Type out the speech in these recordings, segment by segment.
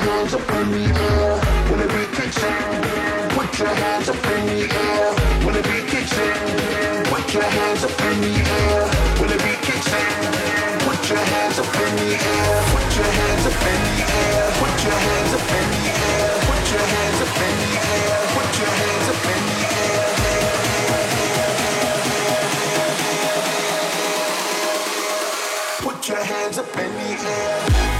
hands up in the air when the beat kicks in. Put your hands up in the air when the beat kicks in. Put your hands up in the air when the beat kicks in. Put your hands up in the air. Put your hands up in the air. Put your hands up in the air. Put your hands up in the air. Put your hands up in the air. Put your hands up in the air.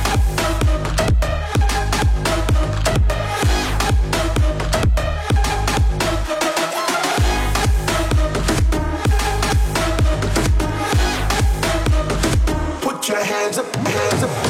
Hands up, hands up.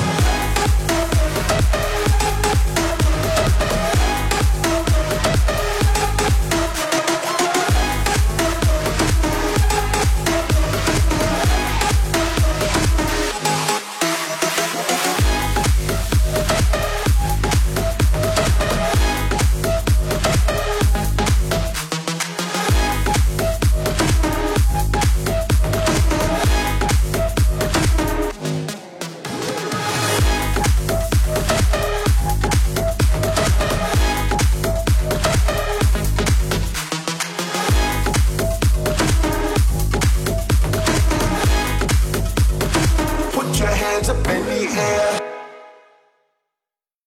there.